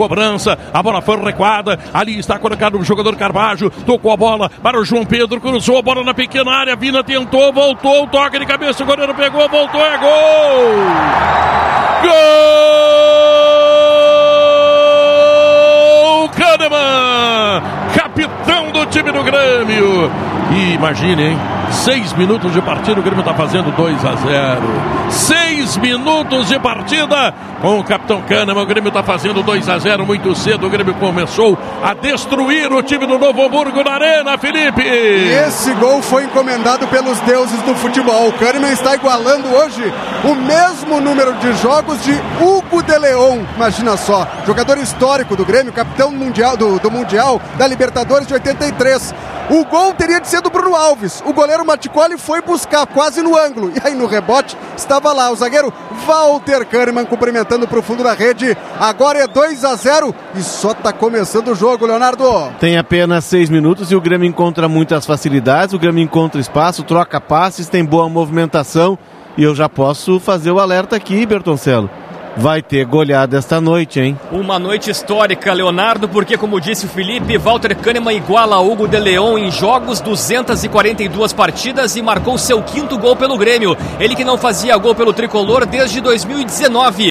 cobrança, a bola foi recuada, ali está colocado o jogador Carvalho, tocou a bola para o João Pedro, cruzou a bola na pequena área, Vina tentou, voltou, toque de cabeça, o goleiro pegou, voltou, é gol! Gol! Kahneman, capitão do time do Grêmio. E imagine, hein? Seis minutos de partida, o Grêmio está fazendo 2 a 0. Seis minutos de partida com o capitão Kahneman. O Grêmio está fazendo 2 a 0 muito cedo. O Grêmio começou a destruir o time do Novo Hamburgo na Arena, Felipe. E esse gol foi encomendado pelos deuses do futebol. O Kahneman está igualando hoje o mesmo número de jogos de Hugo de Leon. Imagina só, jogador histórico do Grêmio, capitão mundial do, do Mundial da Libertadores de 83. O gol teria de ser do Bruno Alves. O goleiro Maticoli foi buscar quase no ângulo. E aí no rebote estava lá o zagueiro Walter Kahneman cumprimentando para o fundo da rede. Agora é 2 a 0 e só está começando o jogo, Leonardo. Tem apenas seis minutos e o Grêmio encontra muitas facilidades. O Grêmio encontra espaço, troca passes, tem boa movimentação. E eu já posso fazer o alerta aqui, Bertoncello. Vai ter goleada esta noite, hein? Uma noite histórica, Leonardo, porque, como disse o Felipe, Walter Kahneman iguala Hugo de Leon em jogos, 242 partidas e marcou seu quinto gol pelo Grêmio. Ele que não fazia gol pelo tricolor desde 2019.